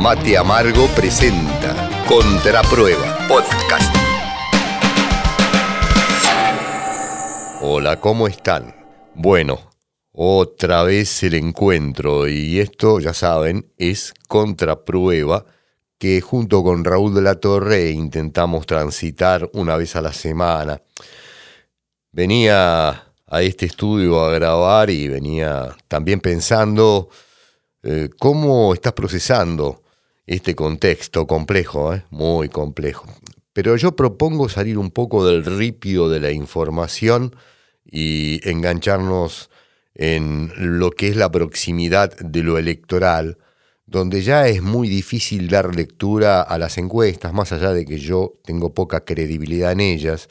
Mate Amargo presenta Contraprueba Podcast. Hola, ¿cómo están? Bueno, otra vez el encuentro y esto, ya saben, es Contraprueba que junto con Raúl de la Torre intentamos transitar una vez a la semana. Venía a este estudio a grabar y venía también pensando eh, cómo estás procesando este contexto complejo, eh, muy complejo. Pero yo propongo salir un poco del ripio de la información y engancharnos en lo que es la proximidad de lo electoral, donde ya es muy difícil dar lectura a las encuestas, más allá de que yo tengo poca credibilidad en ellas,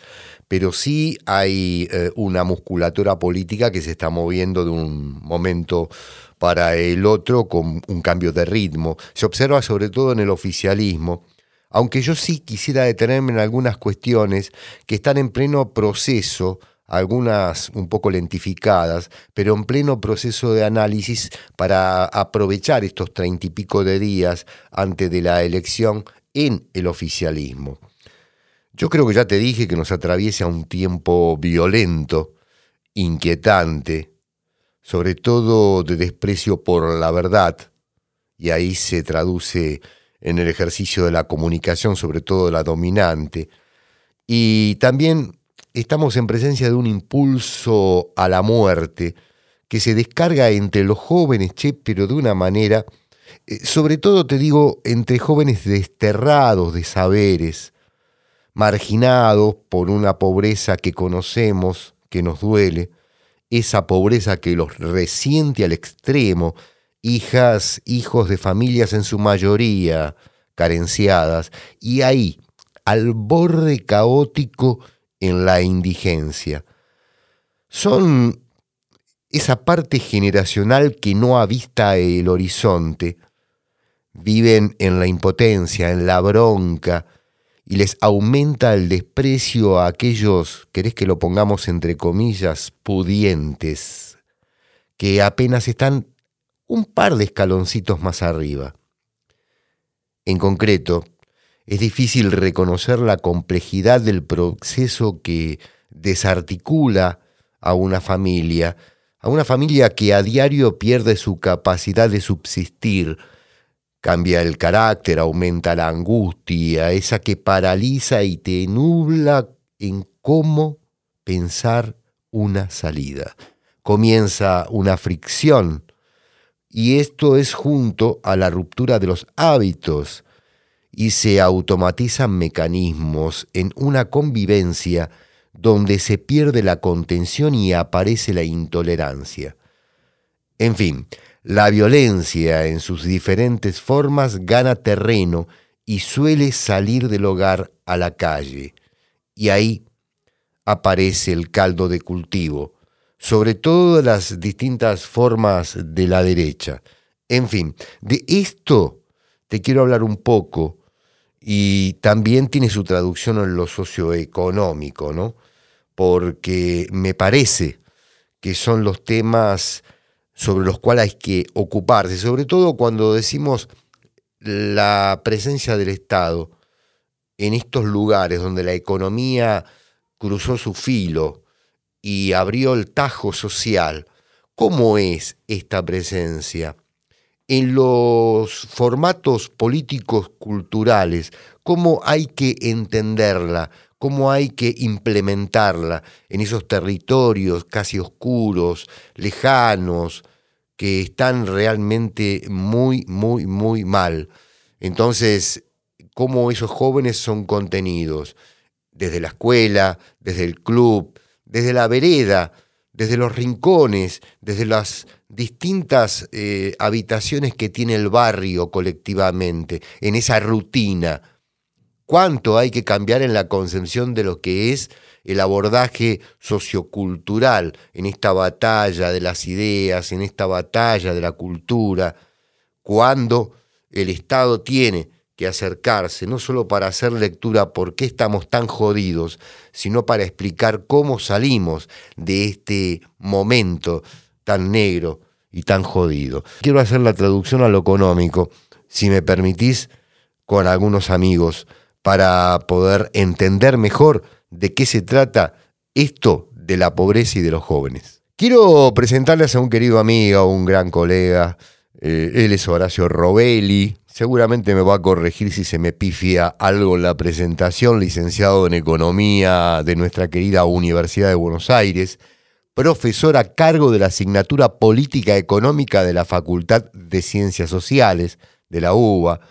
pero sí hay eh, una musculatura política que se está moviendo de un momento para el otro con un cambio de ritmo. Se observa sobre todo en el oficialismo, aunque yo sí quisiera detenerme en algunas cuestiones que están en pleno proceso, algunas un poco lentificadas, pero en pleno proceso de análisis para aprovechar estos treinta y pico de días antes de la elección en el oficialismo. Yo creo que ya te dije que nos atraviesa un tiempo violento, inquietante, sobre todo de desprecio por la verdad, y ahí se traduce en el ejercicio de la comunicación, sobre todo la dominante, y también estamos en presencia de un impulso a la muerte que se descarga entre los jóvenes, che, pero de una manera, eh, sobre todo te digo, entre jóvenes desterrados de saberes, marginados por una pobreza que conocemos, que nos duele, esa pobreza que los resiente al extremo, hijas, hijos de familias en su mayoría carenciadas, y ahí, al borde caótico en la indigencia. Son esa parte generacional que no avista el horizonte, viven en la impotencia, en la bronca, y les aumenta el desprecio a aquellos, querés que lo pongamos entre comillas, pudientes, que apenas están un par de escaloncitos más arriba. En concreto, es difícil reconocer la complejidad del proceso que desarticula a una familia, a una familia que a diario pierde su capacidad de subsistir, cambia el carácter, aumenta la angustia, esa que paraliza y te nubla en cómo pensar una salida. Comienza una fricción y esto es junto a la ruptura de los hábitos, y se automatizan mecanismos en una convivencia donde se pierde la contención y aparece la intolerancia. En fin, la violencia en sus diferentes formas gana terreno y suele salir del hogar a la calle. Y ahí aparece el caldo de cultivo, sobre todo las distintas formas de la derecha. En fin, de esto te quiero hablar un poco y también tiene su traducción en lo socioeconómico, ¿no? Porque me parece que son los temas sobre los cuales hay que ocuparse, sobre todo cuando decimos la presencia del Estado en estos lugares donde la economía cruzó su filo y abrió el tajo social. ¿Cómo es esta presencia? en los formatos políticos culturales, cómo hay que entenderla, cómo hay que implementarla en esos territorios casi oscuros, lejanos, que están realmente muy, muy, muy mal. Entonces, cómo esos jóvenes son contenidos desde la escuela, desde el club, desde la vereda, desde los rincones, desde las distintas eh, habitaciones que tiene el barrio colectivamente, en esa rutina. ¿Cuánto hay que cambiar en la concepción de lo que es el abordaje sociocultural en esta batalla de las ideas, en esta batalla de la cultura, cuando el Estado tiene que acercarse, no solo para hacer lectura por qué estamos tan jodidos, sino para explicar cómo salimos de este momento tan negro y tan jodido. Quiero hacer la traducción a lo económico. si me permitís, con algunos amigos para poder entender mejor de qué se trata esto de la pobreza y de los jóvenes. Quiero presentarles a un querido amigo, un gran colega. Eh, él es Horacio Robelli. Seguramente me va a corregir si se me pifia algo en la presentación, licenciado en Economía de nuestra querida Universidad de Buenos Aires profesor a cargo de la asignatura Política Económica de la Facultad de Ciencias Sociales de la UBA.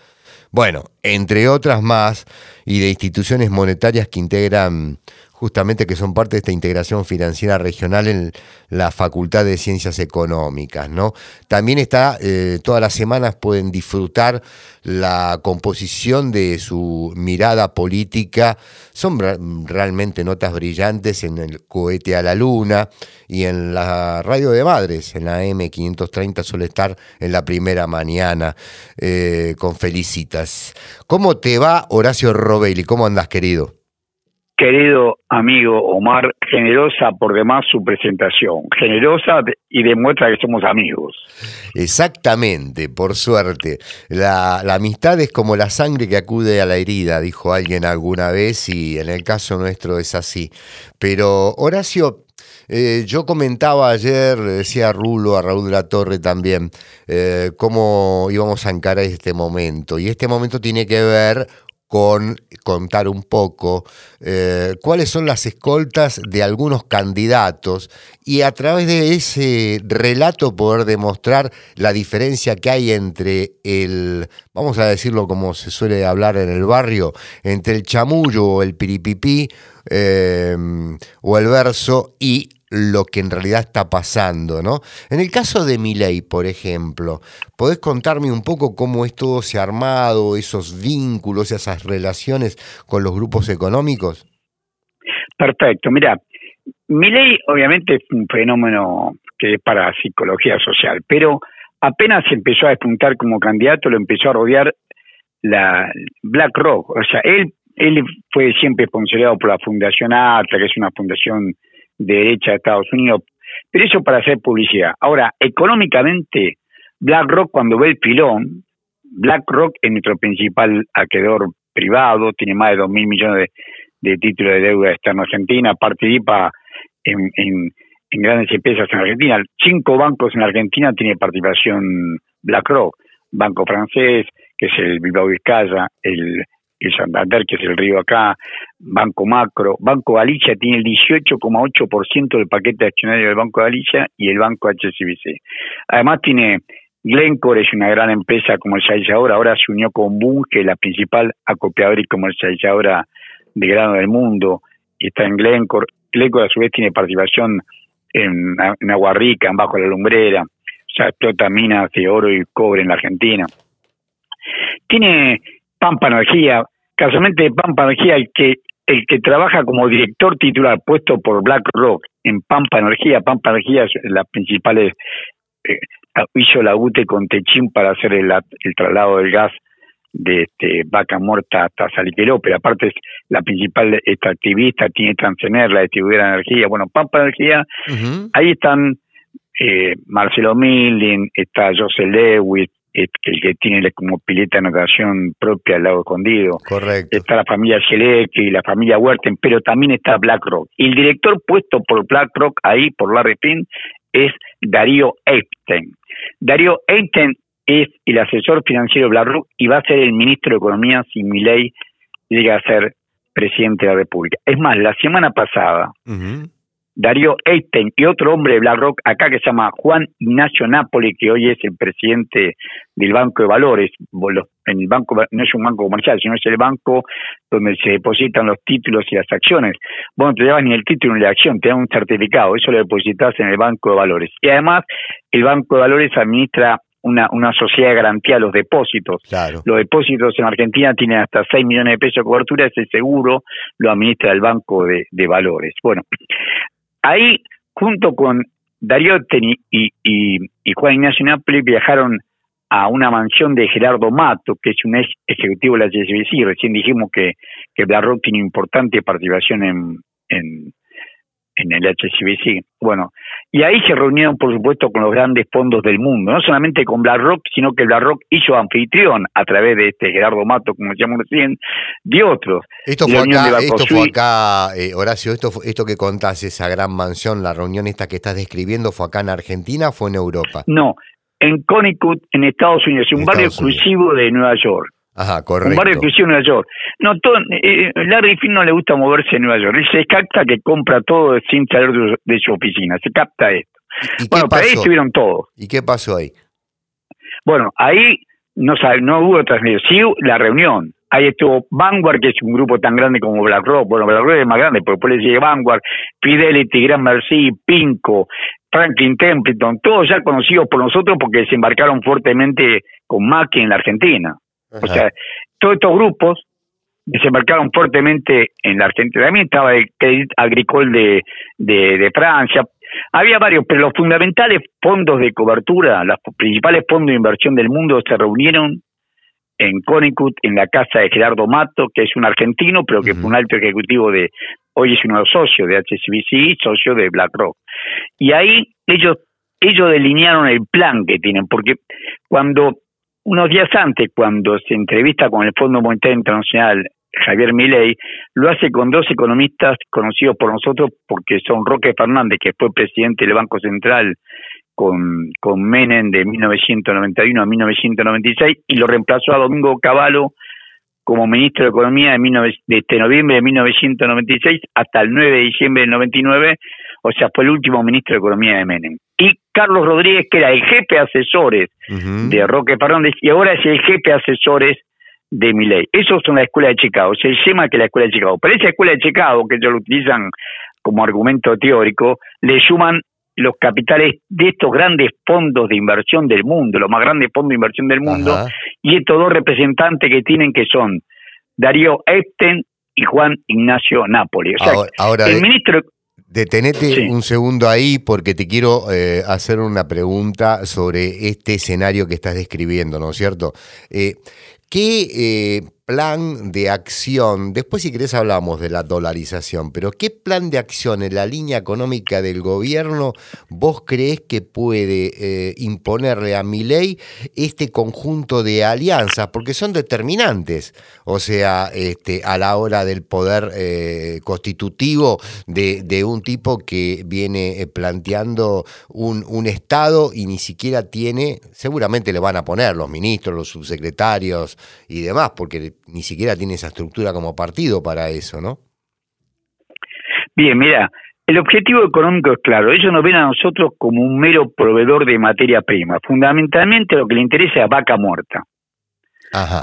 Bueno, entre otras más, y de instituciones monetarias que integran justamente que son parte de esta integración financiera regional en la Facultad de Ciencias Económicas, ¿no? También está, eh, todas las semanas pueden disfrutar la composición de su mirada política, son realmente notas brillantes en el cohete a la luna y en la radio de madres, en la M530 suele estar en la primera mañana eh, con felicitas. ¿Cómo te va Horacio Robelli? ¿Cómo andas querido? Querido amigo Omar, generosa por demás su presentación, generosa y demuestra que somos amigos. Exactamente, por suerte. La, amistad es como la sangre que acude a la herida, dijo alguien alguna vez, y en el caso nuestro es así. Pero Horacio, eh, yo comentaba ayer, decía Rulo, a Raúl de la Torre también, eh, cómo íbamos a encarar este momento. Y este momento tiene que ver con contar un poco eh, cuáles son las escoltas de algunos candidatos y a través de ese relato poder demostrar la diferencia que hay entre el, vamos a decirlo como se suele hablar en el barrio, entre el chamullo o el piripipí eh, o el verso y lo que en realidad está pasando, ¿no? En el caso de Milei, por ejemplo, ¿podés contarme un poco cómo esto se ha armado, esos vínculos, esas relaciones con los grupos económicos? Perfecto, mira, Milei obviamente es un fenómeno que es para psicología social, pero apenas empezó a despuntar como candidato, lo empezó a rodear la BlackRock, o sea, él él fue siempre sponsoreado por la Fundación ATA, que es una fundación de derecha de Estados Unidos, pero eso para hacer publicidad. Ahora, económicamente, BlackRock cuando ve el pilón, BlackRock es nuestro principal acreedor privado, tiene más de dos mil millones de, títulos de deuda externa argentina, participa en, en, grandes empresas en Argentina. Cinco bancos en Argentina tiene participación BlackRock, Banco Francés, que es el Bilbao Vizcaya, el el Santander, que es el río acá, Banco Macro, Banco Galicia tiene el 18,8% del paquete accionario del Banco Galicia y el Banco HSBC. Además tiene Glencore, es una gran empresa comercializadora, ahora se unió con Boom, que es la principal acopiadora y comercializadora de grano del mundo, está en Glencore. Glencore a su vez tiene participación en, en Aguarrica, en Bajo la Lumbrera, o explota minas de oro y cobre en la Argentina. Tiene Pampa Energía, casualmente Pampa Energía, el que, el que trabaja como director titular puesto por BlackRock en Pampa Energía, Pampa Energía es la principal, eh, hizo la UTE con Techín para hacer el, traslado del gas de este, Vaca Muerta hasta Saliqueló, pero aparte es la principal extractivista, tiene Transener, la distribuidora de energía, bueno, Pampa Energía, ahí están eh, Marcelo Milling, está José Lewis, el que tiene como pileta de natación propia al lado escondido. Correcto. Está la familia y la familia Huerten, pero también está BlackRock. Y el director puesto por BlackRock ahí, por Larry Finn, es Darío Epstein. Darío Epstein es el asesor financiero de BlackRock y va a ser el ministro de Economía si Milei llega a ser presidente de la República. Es más, la semana pasada, Darío Einstein y otro hombre de BlackRock acá que se llama Juan Ignacio Napoli, que hoy es el presidente del Banco de Valores. En el banco no es un banco comercial, sino es el banco donde se depositan los títulos y las acciones. Bueno, te llevas ni el título ni la acción, te dan un certificado, eso lo depositas en el Banco de Valores. Y además, el Banco de Valores administra una, una sociedad de garantía de los depósitos. Los depósitos en Argentina tienen hasta 6 millones de pesos de cobertura, ese seguro lo administra el Banco de, de Valores. Bueno, Ahí, junto con Darío y, y, Juan Ignacio Napoli, viajaron a una mansión de Gerardo Mato, que es un ex ejecutivo de la HSBC. Recién dijimos que, que BlackRock tiene importante participación en, en, en el HCBC. Bueno, y ahí se reunieron, por supuesto, con los grandes fondos del mundo, no solamente con BlackRock, sino que BlackRock hizo anfitrión a través de este Gerardo Mato, como decíamos recién, de otros. Esto fue acá, esto fue acá eh, Horacio, esto, esto que contás, esa gran mansión, la reunión esta que estás describiendo, ¿fue acá en Argentina o fue en Europa? No, en Connecticut, en Estados Unidos, un barrio exclusivo de Nueva York. Ajá, correcto. Un barrio exclusivo de Nueva York. No, todo, eh, Larry Finn no le gusta moverse en Nueva York. Él se capta que compra todo sin salir de, su oficina. Se capta esto. bueno, pero ahí estuvieron todos. ¿Y qué pasó ahí? Bueno, ahí no, no hubo transmisión. Sí, la reunión. Ahí estuvo Vanguard, que es un grupo tan grande como BlackRock. Bueno, BlackRock es más grande, porque después le sigue Vanguard, Fidelity, Grand Mercy, Pinco, Franklin Templeton, todos ya conocidos por nosotros porque se embarcaron fuertemente con Mackie en la Argentina. O sea, todos estos grupos desembarcaron fuertemente en la Argentina. También estaba el Crédit Agricole de, de, Francia. Había varios, pero los fundamentales fondos de cobertura, los principales fondos de inversión del mundo se reunieron en Connecticut, en la casa de Gerardo Mato, que es un argentino, pero que fue un alto ejecutivo de, hoy es uno de los socios de HSBC, socio de BlackRock. Y ahí ellos, ellos delinearon el plan que tienen, porque cuando unos días antes, cuando se entrevista con el Fondo Monetario Internacional Javier Milei, lo hace con dos economistas conocidos por nosotros porque son Roque Fernández, que fue presidente del Banco Central con, con Menem de 1991 a 1996, y lo reemplazó a Domingo Cavallo como ministro de Economía de, este noviembre de 1996 hasta el 9 de diciembre del 99, o sea, fue el último ministro de Economía de Menem. Y Carlos Rodríguez, que era el jefe de asesores de Roque Fernández, y ahora es el jefe de asesores de Miley. Esos son la escuela de Chicago, se llama que la escuela de Chicago. Pero esa escuela de Chicago, que ellos lo utilizan como argumento teórico, le suman los capitales de estos grandes fondos de inversión del mundo, los más grandes fondos de inversión del mundo, y estos dos representantes que tienen que son Darío Epstein y Juan Ignacio Napoli. O sea, ahora, el ministro... Detenete un segundo ahí porque te quiero eh, hacer una pregunta sobre este escenario que estás describiendo, ¿no es cierto? Eh, ¿Qué eh, plan de acción, después si querés hablamos de la dolarización, pero ¿qué plan de acción en la línea económica del gobierno vos crees que puede eh, imponerle a mi ley este conjunto de alianzas? Porque son determinantes, o sea, este, a la hora del poder eh, constitutivo de, un tipo que viene eh, planteando un Estado y ni siquiera tiene, seguramente le van a poner los ministros, los subsecretarios y demás, porque ni siquiera tiene esa estructura como partido para eso, ¿no? Bien, mira, el objetivo económico es claro. Ellos nos ven a nosotros como un mero proveedor de materia prima. Fundamentalmente lo que le interesa es vaca muerta.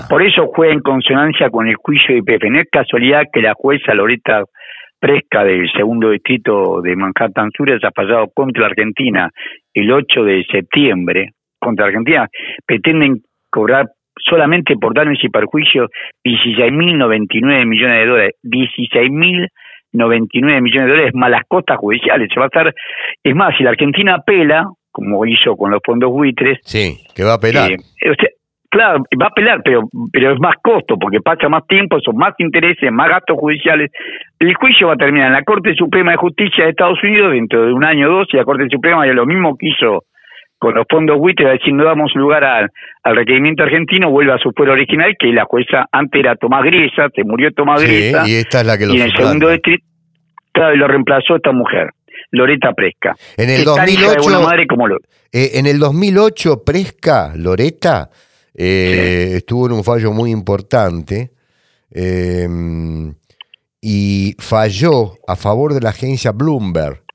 Por eso juega en consonancia con el juicio de IPF. No es casualidad que la jueza Loreta Fresca del segundo distrito de Manhattan Sur haya fallado contra Argentina el 8 de septiembre. Contra Argentina pretenden cobrar solamente por daños y perjuicios 16.099 millones de dólares. 16.099 millones de dólares más las costas judiciales. Se va a estar, es más, si la Argentina apela, como hizo con los fondos buitres. Sí, que va a apelar. Eh, claro, va a apelar, pero, pero es más costo, porque pasa más tiempo, son más intereses, más gastos judiciales. El juicio va a terminar en la Corte Suprema de Justicia de Estados Unidos dentro de un año o dos, y la Corte Suprema ya lo mismo que hizo con los fondos buitres, decir, no damos lugar al, requerimiento argentino, vuelve a su fuero original, que la jueza antes era Tomás Griesa, se murió Tomás sí, y esta es la que lo Y en el segundo distrito, claro, lo reemplazó esta mujer, Loreta Presca. En el 2008, madre como eh, en el 2008, Presca, Loreta, eh, estuvo en un fallo muy importante eh, y falló a favor de la agencia Bloomberg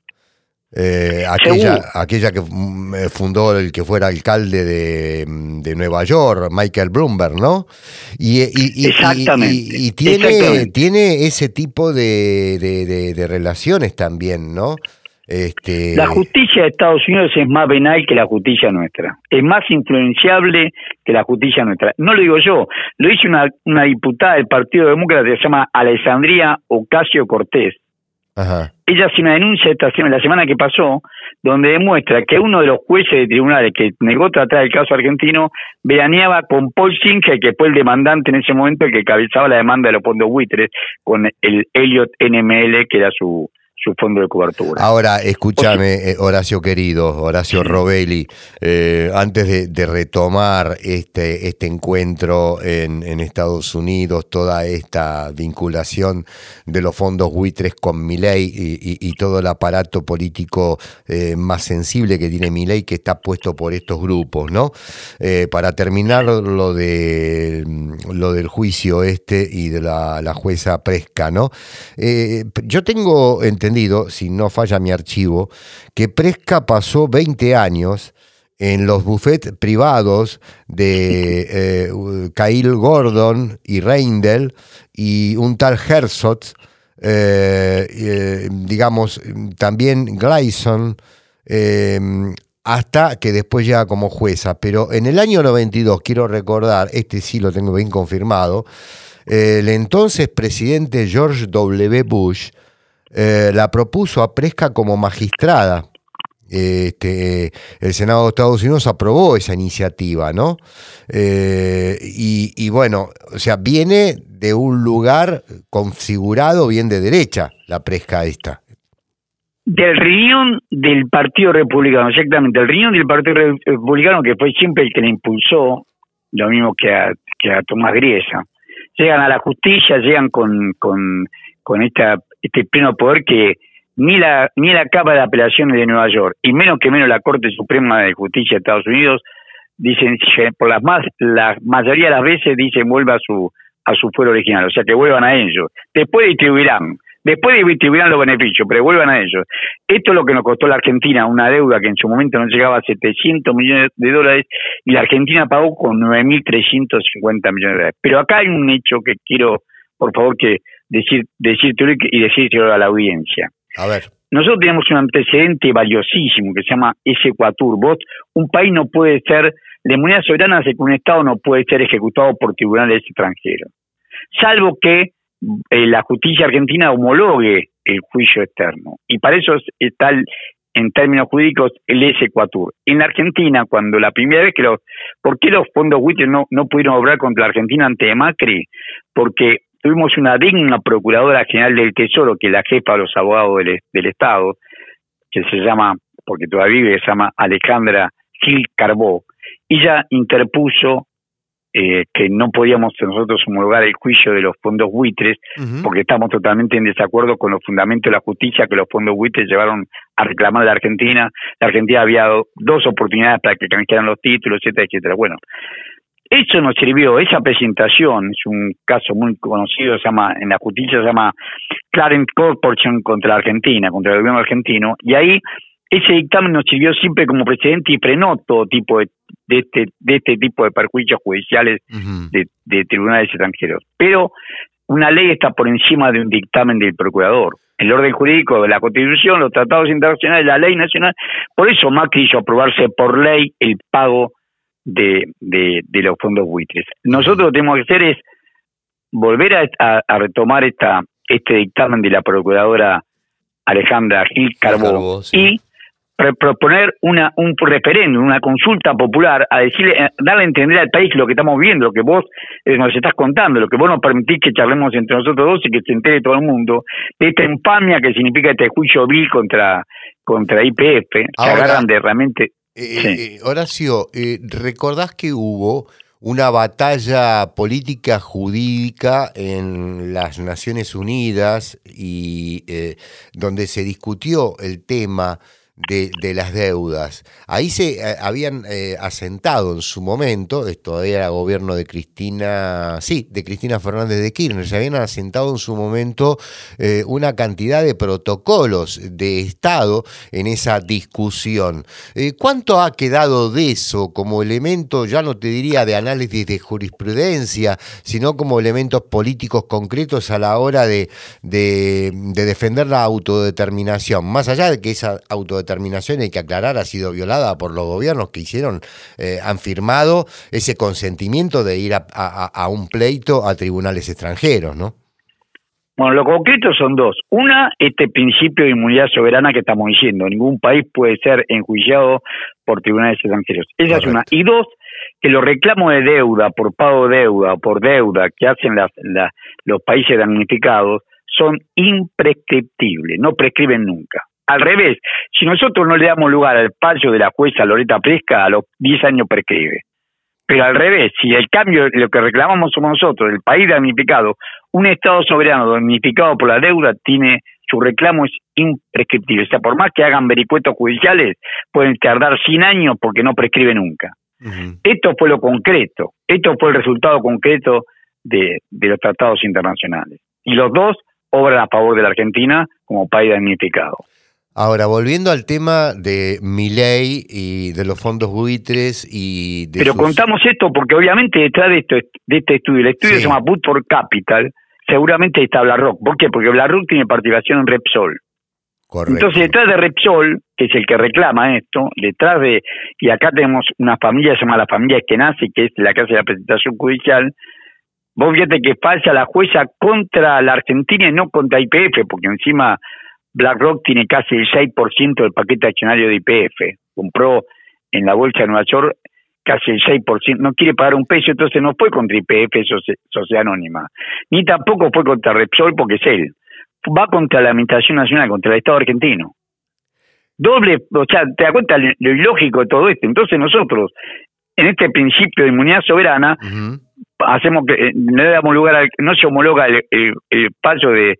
eh, aquella, aquella que mm, eh, fundó el que fuera alcalde de, mm, de Nueva York, Michael Bloomberg, ¿no? Y, y, tiene, tiene ese tipo de, de, relaciones también, ¿no? Este... La justicia de Estados Unidos es más venal que la justicia nuestra, es más influenciable que la justicia nuestra. No lo digo yo, lo dice una, una diputada del Partido Demócrata que se llama Alessandria Ocasio Cortés ella hace una denuncia esta semana, la semana que pasó, donde demuestra que uno de los jueces de tribunales que negó tratar el caso argentino veraneaba con Paul Singer, que fue el demandante en ese momento, el que cabezaba la demanda de los fondos buitres, con el Elliot NML, que era su, su fondo de cobertura. Ahora, escúchame, eh, Horacio querido, Horacio Robelli, eh, antes de, retomar este, este encuentro en, Estados Unidos, toda esta vinculación de los fondos buitres con Milei y, y, todo el aparato político eh, más sensible que tiene Milei, que está puesto por estos grupos, ¿no? para terminar lo, de, lo del juicio este y de la, la jueza Presca, ¿no? yo tengo entendido si no falla mi archivo, que Presca pasó 20 años en los buffets privados de eh, Kyle Gordon y Reindel y un tal Herzog, eh, eh, digamos, también Gleison, hasta que después llega como jueza. Pero en el año 92, quiero recordar, este sí lo tengo bien confirmado, el entonces presidente George W. Bush eh, la propuso a Presca como magistrada. Este, el Senado de Estados Unidos aprobó esa iniciativa, ¿no? Eh, y, bueno, o sea, viene de un lugar configurado bien de derecha, la Presca esta. Del riñón del Partido Republicano, exactamente, el riñón del Partido Republicano que fue siempre el que le impulsó, lo mismo que a, que a Tomás Griesa. Llegan a la justicia, llegan con, con, con esta este pleno poder que ni la ni la Cámara de Apelaciones de Nueva York y menos que menos la Corte Suprema de Justicia de Estados Unidos dicen por las más la mayoría de las veces dicen vuelva a su a su fuero original, o sea que vuelvan a ellos. Después distribuirán, después distribuirán los beneficios, pero vuelvan a ellos. Esto es lo que nos costó la Argentina, una deuda que en su momento no llegaba a 700 millones de dólares y la Argentina pagó con 9.350 millones de dólares. Pero acá hay un hecho que quiero, por favor, que decir, decirte y decirte a la audiencia. A ver. Nosotros tenemos un antecedente valiosísimo que se llama ese Ecuatur. Vos, un país no puede ser, la inmunidad soberana hace que un Estado no puede ser ejecutado por tribunales extranjeros, salvo que eh, la justicia argentina homologue el juicio externo. Y para eso está, en términos jurídicos, el ese Ecuatur. En la Argentina, cuando la primera vez que los... ¿Por qué los fondos buitres no, no pudieron obrar contra la Argentina ante Macri? Porque tuvimos una digna procuradora general del Tesoro, que es la jefa de los abogados del, Estado, que se llama, porque todavía vive, se llama Alejandra Gil Carbó, y ella interpuso eh, que no podíamos nosotros homologar el juicio de los fondos buitres, porque estamos totalmente en desacuerdo con los fundamentos de la justicia que los fondos buitres llevaron a reclamar a la Argentina. La Argentina había dado dos oportunidades para que canjearan los títulos, etcétera, etcétera. Bueno, eso nos sirvió, esa presentación, es un caso muy conocido, se llama, en la justicia se llama Clarence Corporation contra la Argentina, contra el gobierno argentino, y ahí ese dictamen nos sirvió siempre como precedente y frenó todo tipo de, este, de este tipo de perjuicios judiciales de, de tribunales extranjeros. Pero una ley está por encima de un dictamen del procurador. El orden jurídico de la Constitución, los tratados internacionales, la ley nacional. Por eso Macri hizo aprobarse por ley el pago de, de, los fondos buitres. Nosotros lo que tenemos que hacer es volver a, a, retomar esta este dictamen de la procuradora Alejandra Gil Carbó y proponer una un referéndum, una consulta popular, a decirle, darle a entender al país lo que estamos viendo, lo que vos eh, nos estás contando, lo que vos nos permitís que charlemos entre nosotros dos y que se entere todo el mundo, de esta infamia que significa este juicio vil contra, contra IPF, que agarran de realmente eh, eh, Horacio, eh, ¿recordás que hubo una batalla política jurídica en las Naciones Unidas y donde se discutió el tema de, las deudas. Ahí se eh, habían eh, asentado en su momento, esto era gobierno de Cristina, sí, de Cristina Fernández de Kirchner, se habían asentado en su momento eh, una cantidad de protocolos de Estado en esa discusión. ¿Cuánto ha quedado de eso como elemento, ya no te diría de análisis de jurisprudencia, sino como elementos políticos concretos a la hora de, de, de defender la autodeterminación? Más allá de que esa autodeterminación determinación, hay que aclarar, ha sido violada por los gobiernos que hicieron, eh, han firmado ese consentimiento de ir a, un pleito a tribunales extranjeros, ¿no? Bueno, lo concreto son dos. Una, este principio de inmunidad soberana que estamos diciendo. Ningún país puede ser enjuiciado por tribunales extranjeros. Esa es una. Y dos, que los reclamos de deuda, por pago de deuda, por deuda que hacen las, los países damnificados, son imprescriptibles, no prescriben nunca. Al revés, si nosotros no le damos lugar al fallo de la jueza Loreta Fresca, a los 10 años prescribe. Pero al revés, si el cambio, lo que reclamamos somos nosotros, el país damnificado, un Estado soberano damnificado por la deuda, tiene su reclamo es imprescriptible. O sea, por más que hagan vericuetos judiciales, pueden tardar 100 años porque no prescribe nunca. Esto fue lo concreto, esto fue el resultado concreto de, de los tratados internacionales. Y los dos obran a favor de la Argentina como país damnificado. Ahora, volviendo al tema de mi ley y de los fondos buitres y de Pero contamos esto porque obviamente detrás de, esto, de este estudio, el estudio se llama Put for Capital, seguramente está BlackRock. ¿Por qué? Porque BlackRock tiene participación en Repsol. Correcto. Entonces, detrás de Repsol, que es el que reclama esto, detrás de, y acá tenemos una familia, se llama la familia Eskenazi, que es la casa de la presentación judicial, vos fíjate que falsa la jueza contra la Argentina y no contra IPF, porque encima BlackRock tiene casi el 6% del paquete accionario de IPF. Compró en la bolsa de Nueva York casi el 6%. No quiere pagar un peso, entonces no fue contra IPF, Sociedad Anónima. Ni tampoco fue contra Repsol, porque es él. Va contra la Administración Nacional, contra el Estado argentino. Doble, o sea, te das cuenta lo ilógico de todo esto. Entonces nosotros, en este principio de inmunidad soberana, hacemos que eh, no damos lugar no se homologa el, el, paso de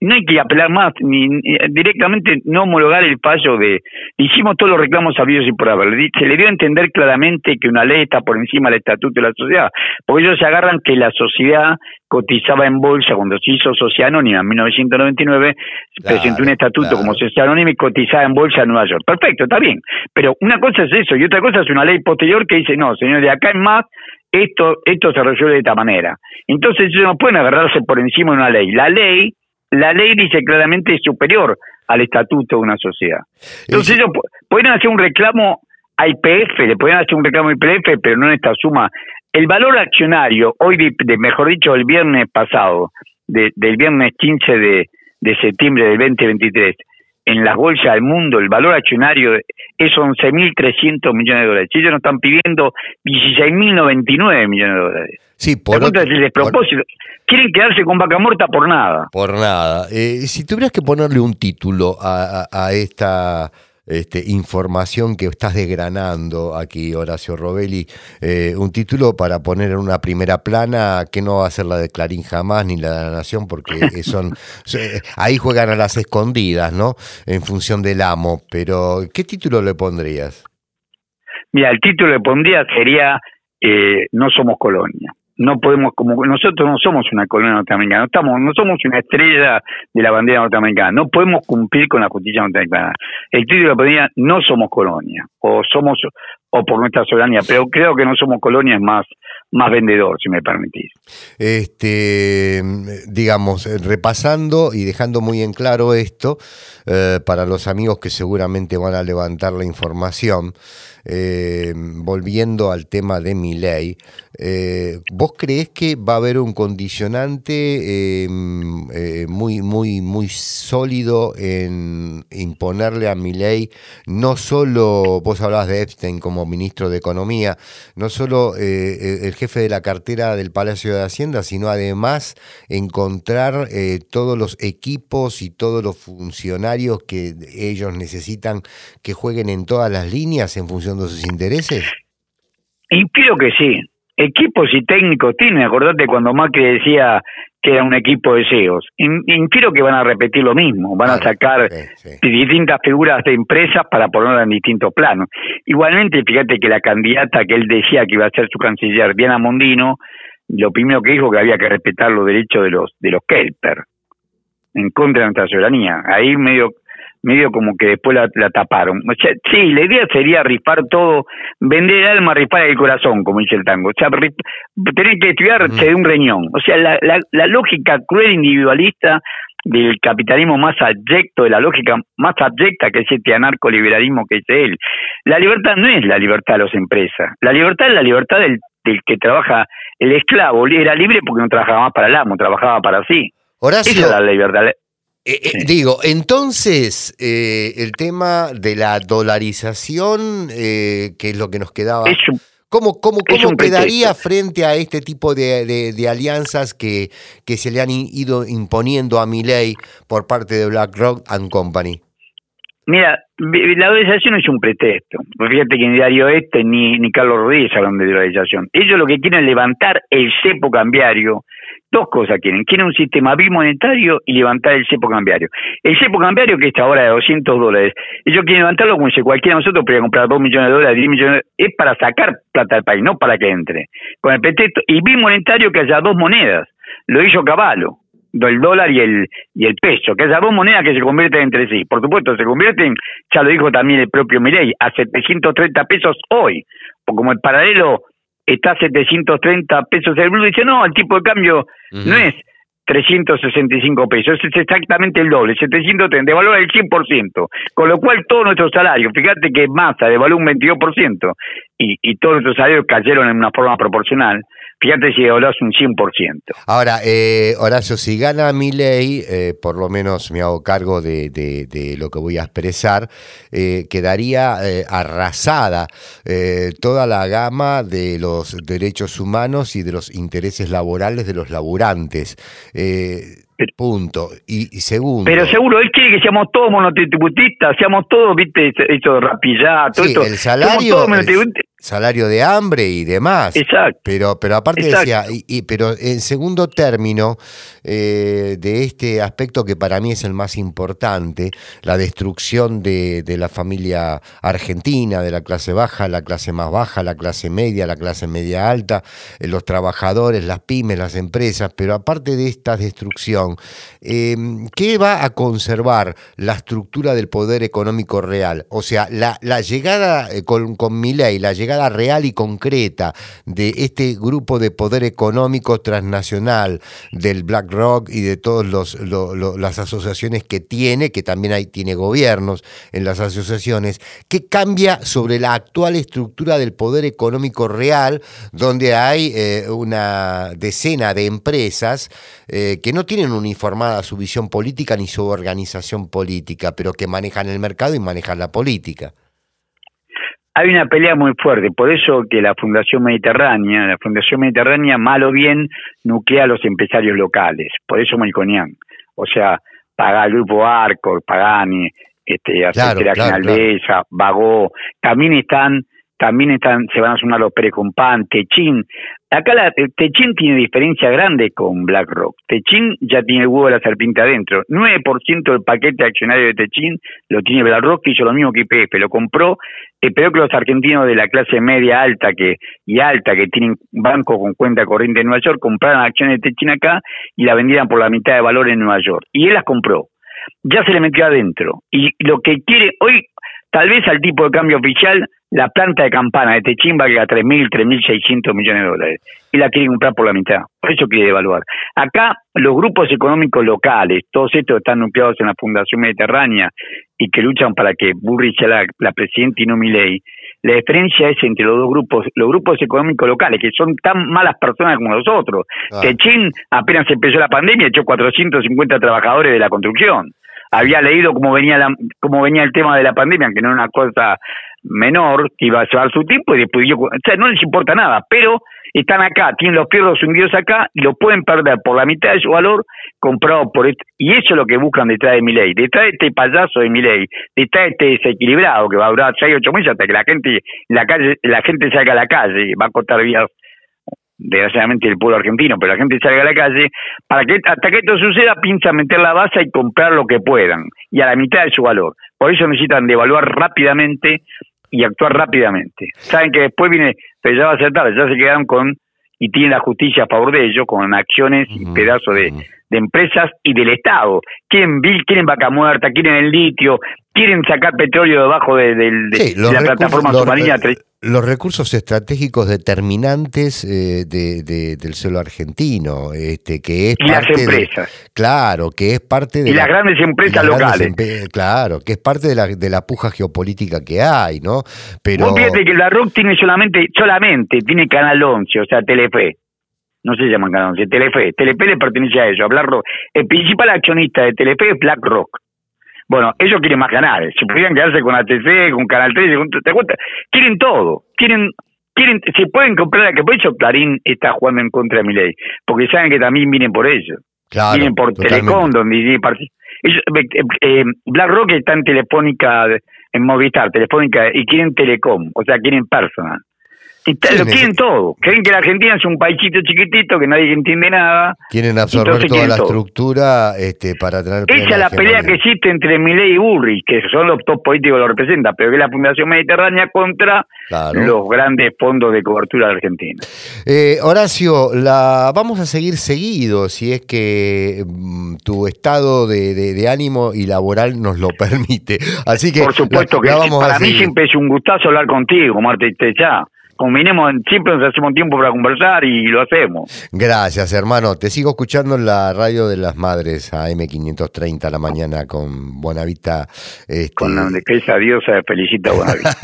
no hay que apelar más, ni, directamente no homologar el fallo de... Hicimos todos los reclamos sabidos y por haber. Se le dio a entender claramente que una ley está por encima del estatuto de la sociedad, porque ellos se agarran que la sociedad cotizaba en bolsa cuando se hizo Sociedad Anónima en 1999, presentó un estatuto como Sociedad Anónima y cotizaba en bolsa en Nueva York. Perfecto, está bien. Pero una cosa es eso y otra cosa es una ley posterior que dice, no, señor, de acá en más esto, esto se resuelve de esta manera. Entonces ellos no pueden agarrarse por encima de una ley. La ley la ley dice claramente es superior al estatuto de una sociedad. Entonces ellos pueden hacer un reclamo a IPF, le pueden hacer un reclamo a IPF, pero no en esta suma. El valor accionario, hoy, de, mejor dicho, el viernes pasado, del viernes 15 de, de septiembre del 2023, en las bolsas del mundo, el valor accionario es 11.300 millones de dólares. Ellos nos están pidiendo 16.099 millones de dólares. Sí, por otro, el despropósito. Quieren quedarse con vaca muerta por nada. Por nada. Eh, si tuvieras que ponerle un título a, a esta este, información que estás desgranando aquí, Horacio Robelli. Eh, un título para poner en una primera plana que no va a ser la de Clarín jamás ni la de la Nación, porque son ahí juegan a las escondidas, ¿no? En función del amo. Pero, ¿qué título le pondrías? Mira, el título le pondría sería eh, No somos colonia no podemos, como nosotros no somos una colonia norteamericana, no, estamos, no somos una estrella de la bandera norteamericana, no podemos cumplir con la justicia norteamericana. El título ponía no somos colonia, o somos, o por nuestra soberanía, pero creo que no somos colonia es más, más vendedor, si me permitís. Este, digamos, repasando y dejando muy en claro esto, eh, para los amigos que seguramente van a levantar la información, eh, volviendo al tema de mi ley, eh, ¿vos crees que va a haber un condicionante em, muy, muy, muy sólido en imponerle a mi ley, no solo, vos hablabas de Epstein como ministro de Economía, no solo el jefe de la cartera del Palacio de Hacienda, sino además encontrar todos los equipos y todos los funcionarios que ellos necesitan que jueguen en todas las líneas en función sus intereses? Infiero que sí. Equipos y técnicos tienen, acordate cuando Macri decía que era un equipo de CEOs. Infiero que van a repetir lo mismo, van a sacar distintas figuras de empresas para ponerlas en distintos planos. Igualmente, fíjate que la candidata que él decía que iba a ser su canciller, Diana Mondino, lo primero que dijo que había que respetar los derechos de los de los Kelper en contra de nuestra soberanía. Ahí medio medio como que después la, taparon. O sea, sí, la idea sería rifar todo, vender el alma, rifar el corazón, como dice el tango. O sea, tener que estudiarse de un riñón. O sea, la, la, lógica cruel individualista del capitalismo más abyecto, de la lógica más abyecta que es este anarcoliberalismo que dice él. La libertad no es la libertad de las empresas, la libertad es la libertad del, del que trabaja el esclavo, era libre porque no trabajaba más para el amo, trabajaba para sí. Esa es la libertad. Eh, eh, digo, entonces, eh, el tema de la dolarización, que es lo que nos quedaba ¿Cómo, cómo, cómo quedaría frente a este tipo de, de, alianzas que, que se le han ido imponiendo a Milei por parte de BlackRock and Company? Mira, la dolarización es un pretexto. Fíjate que ni Dario Este ni, ni Carlos Rodríguez hablan de dolarización. Ellos lo que quieren es levantar el cepo cambiario. Dos cosas quieren. Quieren un sistema bimonetario y levantar el cepo cambiario. El cepo cambiario, que está ahora de 200 dólares, ellos quieren levantarlo como si cualquiera de nosotros pudiera comprar 2 millones de dólares, 10 millones de dólares. Es para sacar plata del país, no para que entre. Con el pretexto. Y bimonetario que haya dos monedas. Lo hizo Caballo del dólar y el y el peso, que esas dos monedas que se convierten entre sí. Por supuesto, se convierten, ya lo dijo también el propio Mirey, a 730 pesos hoy. O como el paralelo está a 730 pesos. El blue, dice, no, el tipo de cambio no es 365 pesos, es exactamente el doble, 730, devalúa el 100%, con lo cual todo nuestro salario, fíjate que Massa devaluó un 22% y, y todos nuestros salarios cayeron en una forma proporcional, Fíjate si hablas un 100%. Ahora, eh, Horacio, si gana mi ley, eh, por lo menos me hago cargo de, de, lo que voy a expresar, eh, quedaría eh, arrasada toda la gama de los derechos humanos y de los intereses laborales de los laburantes. Punto. Y, segundo. Pero seguro, él quiere que seamos todos monotributistas, seamos todos, viste, eso de rapillá, todo esto. El salario, salario de hambre y demás. Exacto. Pero, pero aparte decía, y, pero en segundo término, eh, de este aspecto que para mí es el más importante, la destrucción de, de la familia argentina, de la clase baja, la clase más baja, la clase media, la clase media alta, eh, los trabajadores, las pymes, las empresas, pero aparte de esta destrucción, Em, ¿qué va a conservar la estructura del poder económico real? O sea, la, llegada eh, con, con ley, la llegada real y concreta de este grupo de poder económico transnacional del BlackRock y de todas las asociaciones que tiene, que también hay, tiene gobiernos en las asociaciones, ¿qué cambia sobre la actual estructura del poder económico real, donde hay eh, una decena de empresas eh, que no tienen uniformada su visión política ni su organización política, pero que manejan el mercado y manejan la política. Hay una pelea muy fuerte, por eso que la Fundación Mediterránea, la Fundación Mediterránea, mal o bien, nuclea a los empresarios locales, por eso Melconian. O sea, paga el grupo Arco, Pagani, este, claro, claro, Vagó, también están también están, se van a sumar los Precompan, Techin. Acá la, eh, Techin tiene diferencia grande con BlackRock. Techin ya tiene el huevo de la serpiente adentro. 9% del paquete accionario de Techin lo tiene BlackRock, que hizo lo mismo que IPF. Lo compró, esperó que los argentinos de la clase media alta que y alta, que tienen banco con cuenta corriente en Nueva York, compraran acciones de Techin acá y la vendieran por la mitad de valor en Nueva York. Y él las compró. Ya se le metió adentro. Y lo que quiere, hoy, tal vez al tipo de cambio oficial, la planta de campana de Techín vale a 3.000, 3.600 millones de dólares y la quiere comprar por la mitad. Por eso quiere evaluar. Acá los grupos económicos locales, todos estos están nucleados en la Fundación Mediterránea y que luchan para que Burri sea la, presidenta y no Milei. La diferencia es entre los dos grupos, los grupos económicos locales, que son tan malas personas como nosotros. Ah. Techín apenas empezó la pandemia echó 450 trabajadores de la construcción había leído cómo venía la, cómo venía el tema de la pandemia, que no era una cosa menor, que iba a llevar su tiempo y después yo, o sea, no les importa nada, pero están acá, tienen los fierros hundidos acá y lo pueden perder por la mitad de su valor comprado por este, y eso es lo que buscan detrás de mi ley, detrás de este payaso de mi ley, detrás de este desequilibrado que va a durar seis, ocho meses hasta que la gente, la calle, la gente salga a la calle, va a cortar vías desgraciadamente el pueblo argentino, pero la gente salga a la calle, para que hasta que esto suceda piensa meter la base y comprar lo que puedan, y a la mitad de su valor. Por eso necesitan devaluar rápidamente y actuar rápidamente. Saben que después viene, pero ya va a ser tarde, ya se quedan con, y tienen la justicia a favor de ellos, con acciones y pedazos de, de empresas y del Estado. Quieren, quieren vaca muerta, quieren el litio, quieren sacar petróleo debajo de, la plataforma submarina. Los recursos estratégicos determinantes eh, de, del suelo argentino, este, que es y las empresas. claro, que es parte de... Y las grandes empresas locales. claro, que es parte de la, de la puja geopolítica que hay, ¿no? Pero... Fíjate que la RUC tiene solamente, solamente, tiene Canal 11, o sea, Telefe no se llaman Canal 11, Telefe. Telefe le pertenece a ellos, BlackRock. El principal accionista de Telefe es BlackRock. Bueno, ellos quieren más canales. Si pudieran quedarse con ATC, con Canal 13, ¿te cuenta? Quieren todo. Quieren quieren, se pueden comprar, que por eso Clarín está jugando en contra de mi ley, porque saben que también vienen por ellos. vienen por Telecom, donde eh, eh, BlackRock está en Telefónica, en Movistar, Telefónica, y quieren Telecom, o sea, quieren personal lo quieren todo. Creen que la Argentina es un paísito chiquitito que nadie entiende nada. Quieren absorber toda la estructura este, para tener. Esa es la pelea que existe entre Milei y Burri, que son los dos políticos que lo representan, pero que es la Fundación Mediterránea contra los grandes fondos de cobertura de Argentina. Eh, Horacio, la vamos a seguir seguido si es que mm, tu estado de, ánimo y laboral nos lo permite. Así que por supuesto que para mí siempre es un gustazo hablar contigo, Marta ya combinemos, siempre nos hacemos tiempo para conversar y lo hacemos. Gracias, hermano. Te sigo escuchando en la radio de las madres a M530 a la mañana con Buenavita. Este... Con la de esa diosa felicita a Buenavita.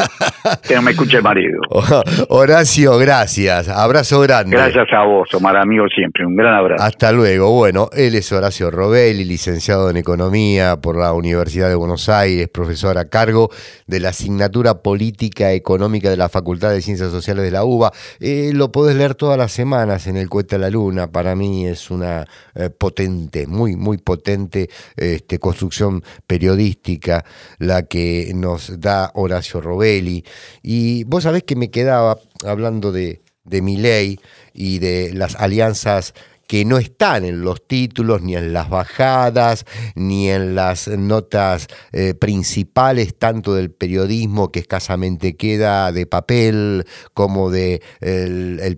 que no me escuche el marido. Horacio, gracias. Abrazo grande. Gracias a vos, Omar, amigo siempre. Un gran abrazo. Hasta luego. Bueno, él es Horacio Robelli, licenciado en Economía por la Universidad de Buenos Aires, profesor a cargo de la asignatura Política Económica de la Facultad de Ciencias Sociales de la UBA. Eh, lo podés leer todas las semanas en el Cuesta la Luna. Para mí es una eh, potente, muy, muy potente este, construcción periodística la que nos da Horacio Robelli. Y vos sabés que me quedaba hablando de, de mi ley y de las alianzas que no están en los títulos, ni en las bajadas, ni en las notas eh, principales, tanto del periodismo que escasamente queda de papel, como de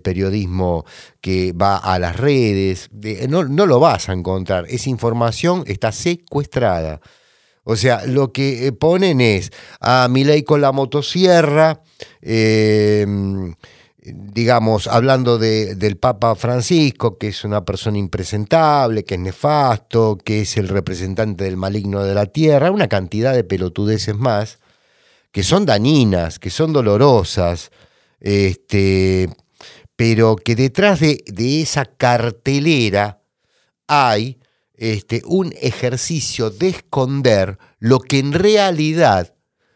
periodismo que va a las redes. no, lo vas a encontrar. Esa información está secuestrada. O sea, lo que eh, ponen es a ley con la motosierra, eh, digamos, hablando de, del Papa Francisco, que es una persona impresentable, que es nefasto, que es el representante del maligno de la tierra, una cantidad de pelotudeces más, que son dañinas, que son dolorosas, este, pero que detrás de, esa cartelera hay este, un ejercicio de esconder lo que en realidad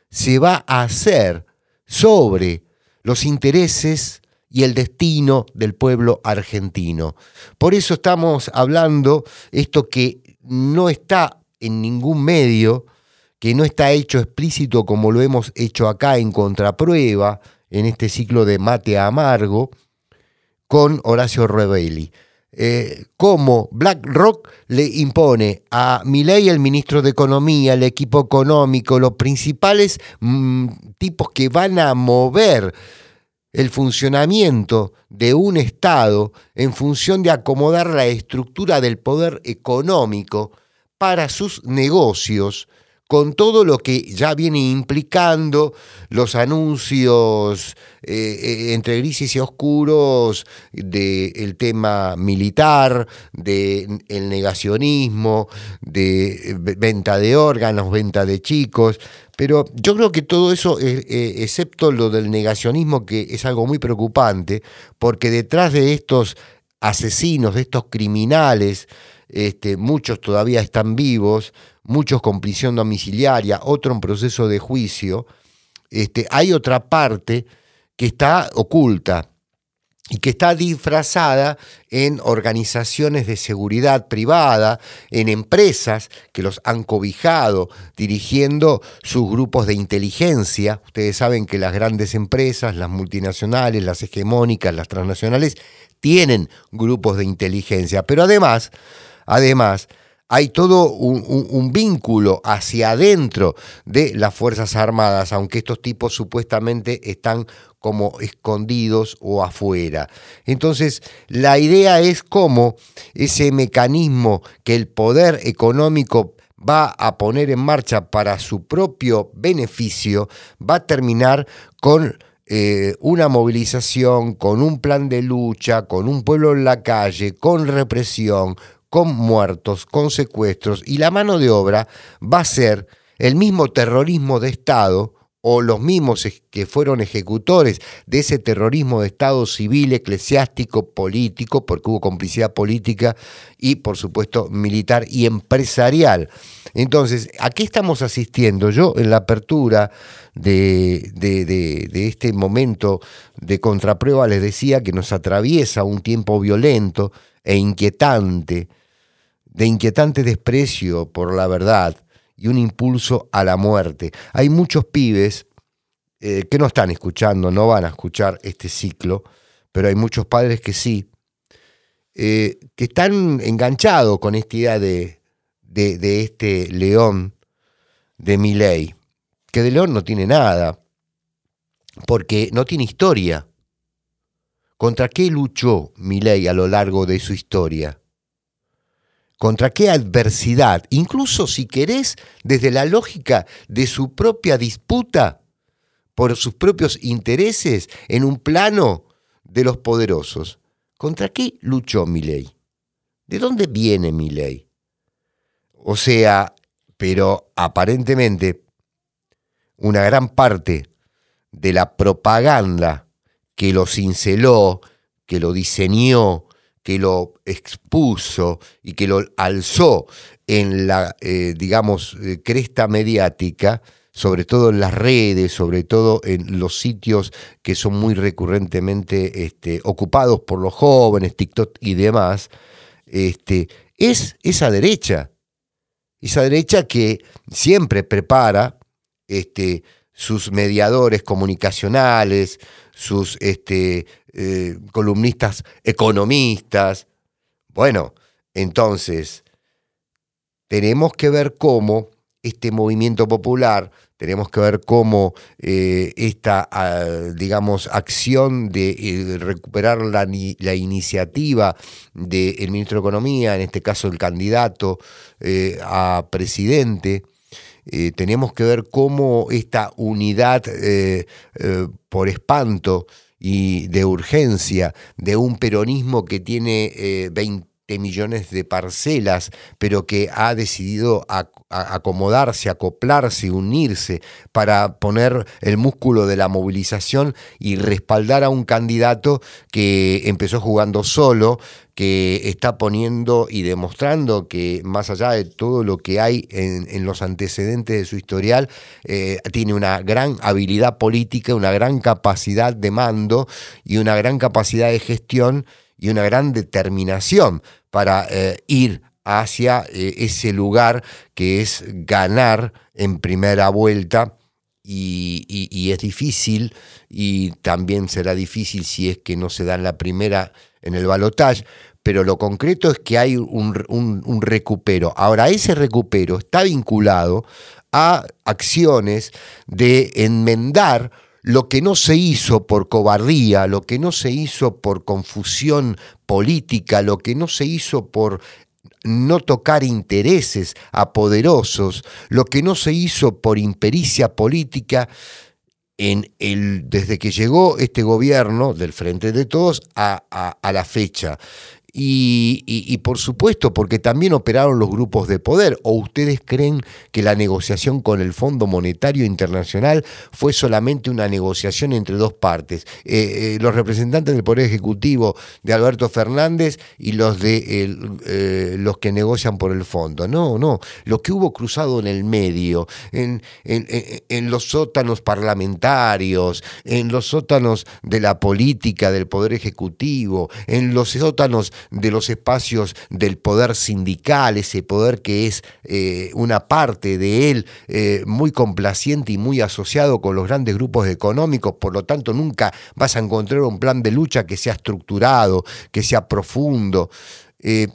se va a hacer sobre los intereses y el destino del pueblo argentino. Por eso estamos hablando esto que no está en ningún medio, que no está hecho explícito como lo hemos hecho acá en contraprueba, en este ciclo de mate amargo, con Horacio Rebelli. Eh, cómo BlackRock le impone a Milei, el ministro de Economía, el equipo económico, los principales mm, tipos que van a mover el funcionamiento de un Estado en función de acomodar la estructura del poder económico para sus negocios, con todo lo que ya viene implicando los anuncios eh, eh, entre grises y oscuros del tema militar, del negacionismo, de venta de órganos, venta de chicos, pero yo creo que todo eso, eh, excepto lo del negacionismo, que es algo muy preocupante, porque detrás de estos asesinos, de estos criminales, este, muchos todavía están vivos, muchos con prisión domiciliaria, otro en proceso de juicio, este, hay otra parte que está oculta y que está disfrazada en organizaciones de seguridad privada, en empresas que los han cobijado dirigiendo sus grupos de inteligencia. Ustedes saben que las grandes empresas, las multinacionales, las hegemónicas, las transnacionales, tienen grupos de inteligencia, pero además, además, hay todo un, vínculo hacia adentro de las Fuerzas Armadas, aunque estos tipos supuestamente están como escondidos o afuera. Entonces, la idea es cómo ese mecanismo que el poder económico va a poner en marcha para su propio beneficio, va a terminar con eh, una movilización, con un plan de lucha, con un pueblo en la calle, con represión, con muertos, con secuestros, y la mano de obra va a ser el mismo terrorismo de Estado o los mismos que fueron ejecutores de ese terrorismo de Estado civil, eclesiástico, político, porque hubo complicidad política y, por supuesto, militar y empresarial. Entonces, ¿a qué estamos asistiendo? Yo, en la apertura de, este momento de contraprueba, les decía que nos atraviesa un tiempo violento e inquietante, de inquietante desprecio por la verdad y un impulso a la muerte. Hay muchos pibes eh, que no están escuchando, no van a escuchar este ciclo, pero hay muchos padres que sí, eh, que están enganchados con esta idea de, de, este león de mi ley, que de león no tiene nada, porque no tiene historia. ¿Contra qué luchó ley a lo largo de su historia? Contra qué adversidad, incluso si querés, desde la lógica de su propia disputa por sus propios intereses en un plano de los poderosos. ¿Contra qué luchó ley? ¿De dónde viene ley? O sea, pero aparentemente una gran parte de la propaganda que lo cinceló, que lo diseñó, que lo expuso y que lo alzó en la, eh, digamos, eh, cresta mediática, sobre todo en las redes, sobre todo en los sitios que son muy recurrentemente este, ocupados por los jóvenes, TikTok y demás, este, es esa derecha, esa derecha que siempre prepara este, sus mediadores comunicacionales, sus este, eh, columnistas economistas. Bueno, entonces, tenemos que ver cómo este movimiento popular, tenemos que ver cómo eh, esta, ah, digamos, acción de eh, recuperar la, la iniciativa del ministro de Economía, en este caso el candidato a presidente, tenemos que ver cómo esta unidad por espanto y de urgencia de un peronismo que tiene 20 eh, millones de parcelas, pero que ha decidido acomodarse, acoplarse, unirse para poner el músculo de la movilización y respaldar a un candidato que empezó jugando solo, que está poniendo y demostrando que más allá de todo lo que hay en, los antecedentes de su historial, eh, tiene una gran habilidad política, una gran capacidad de mando y una gran capacidad de gestión y una gran determinación para eh, ir hacia eh, ese lugar que es ganar en primera vuelta y, es difícil y también será difícil si es que no se da en la primera en el balotaje, pero lo concreto es que hay un, recupero. Ahora, ese recupero está vinculado a acciones de enmendar lo que no se hizo por cobardía, lo que no se hizo por confusión política, lo que no se hizo por no tocar intereses a poderosos, lo que no se hizo por impericia política, en el, desde que llegó este gobierno del Frente de Todos a, a la fecha. Y, por supuesto, porque también operaron los grupos de poder. ¿O ustedes creen que la negociación con el Fondo Monetario Internacional fue solamente una negociación entre dos partes? Eh, eh, los representantes del Poder Ejecutivo de Alberto Fernández y los de eh, los que negocian por el fondo. No, no. Lo que hubo cruzado en el medio, en, en los sótanos parlamentarios, en los sótanos de la política del Poder Ejecutivo, en los sótanos de los espacios del poder sindical, ese poder que es eh, una parte de él eh, muy complaciente y muy asociado con los grandes grupos económicos, por lo tanto nunca vas a encontrar un plan de lucha que sea estructurado, que sea profundo. Eh,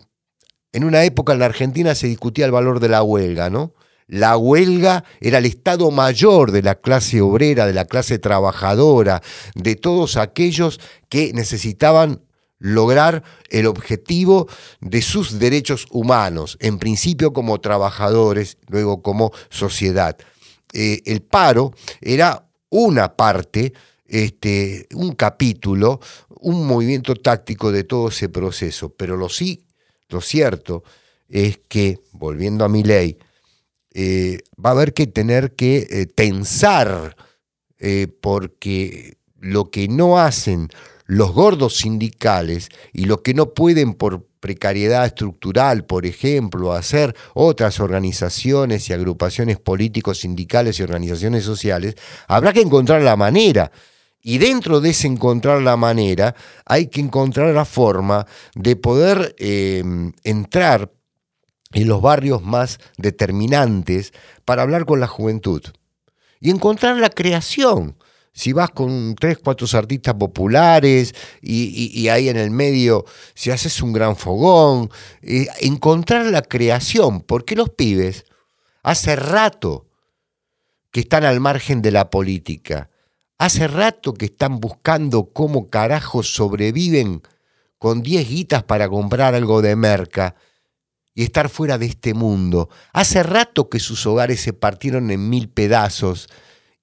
en una época en la Argentina se discutía el valor de la huelga, ¿no? La huelga era el estado mayor de la clase obrera, de la clase trabajadora, de todos aquellos que necesitaban lograr el objetivo de sus derechos humanos, en principio como trabajadores, luego como sociedad. Eh, el paro era una parte, este, un capítulo, un movimiento táctico de todo ese proceso, pero lo sí, lo cierto es que, volviendo a mi ley, eh, va a haber que tener que eh, tensar porque lo que no hacen los gordos sindicales y lo que no pueden por precariedad estructural, por ejemplo, hacer otras organizaciones y agrupaciones políticos, sindicales y organizaciones sociales, habrá que encontrar la manera. Y dentro de ese encontrar la manera, hay que encontrar la forma de poder em, entrar en los barrios más determinantes para hablar con la juventud y encontrar la creación si vas con tres, cuatro artistas populares y, ahí en el medio, si haces un gran fogón, eh, encontrar la creación, porque los pibes hace rato que están al margen de la política, hace rato que están buscando cómo carajos sobreviven con diez guitas para comprar algo de merca y estar fuera de este mundo. Hace rato que sus hogares se partieron en mil pedazos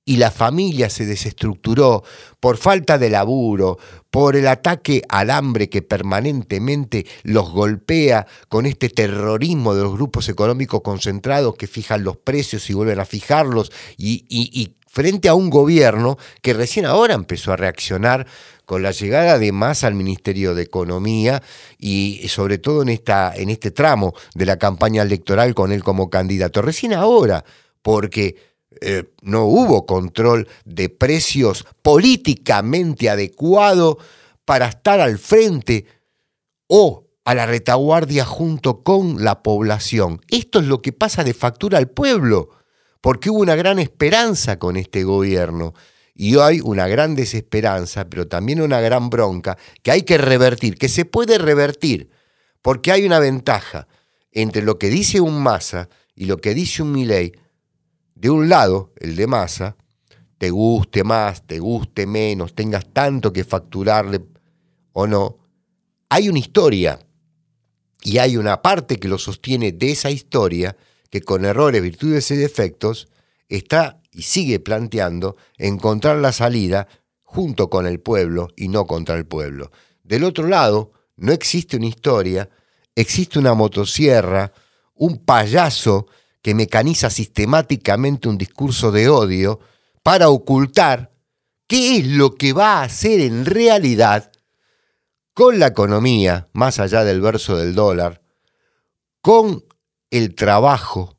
y la familia se desestructuró por falta de laburo, por el ataque al hambre que permanentemente los golpea con este terrorismo de los grupos económicos concentrados que fijan los precios y vuelven a fijarlos, y, frente a un gobierno que recién ahora empezó a reaccionar con la llegada de más al Ministerio de Economía y sobre todo en, esta, en este tramo de la campaña electoral con él como candidato. Recién ahora, porque eh, no hubo control de precios políticamente adecuado para estar al frente o a la retaguardia junto con la población. Esto es lo que pasa de factura al pueblo, porque hubo una gran esperanza con este gobierno. Y hoy una gran desesperanza, pero también una gran bronca que hay que revertir, que se puede revertir, porque hay una ventaja entre lo que dice un Massa y lo que dice un Milei, de un lado, el de masa, te guste más, te guste menos, tengas tanto que facturarle o no, hay una historia y hay una parte que lo sostiene de esa historia que con errores, virtudes y defectos está y sigue planteando encontrar la salida junto con el pueblo y no contra el pueblo. Del otro lado, no existe una historia, existe una motosierra, un payaso que mecaniza sistemáticamente un discurso de odio para ocultar qué es lo que va a hacer en realidad con la economía, más allá del verso del dólar, con el trabajo,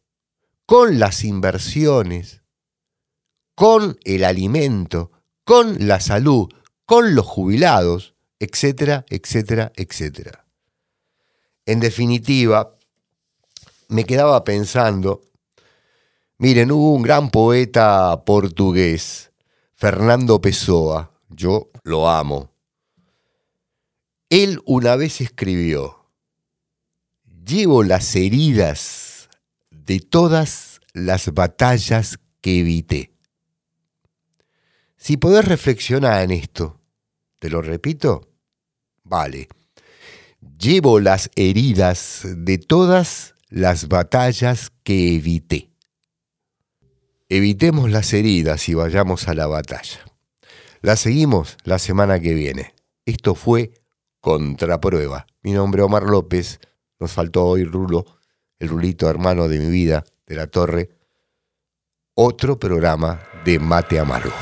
con las inversiones, con el alimento, con la salud, con los jubilados, etcétera, etcétera, etcétera. En definitiva, me quedaba pensando, miren, hubo un gran poeta portugués, Fernando Pessoa, yo lo amo. Él una vez escribió, llevo las heridas de todas las batallas que evité. Si podés reflexionar en esto, te lo repito, vale. Llevo las heridas de todas las batallas que evité. Evitemos las heridas y vayamos a la batalla. La seguimos la semana que viene. Esto fue Contraprueba. Mi nombre es Omar López. Nos faltó hoy Rulo, el Rulito hermano de mi vida, de la Torre. Otro programa de Mate Amargo.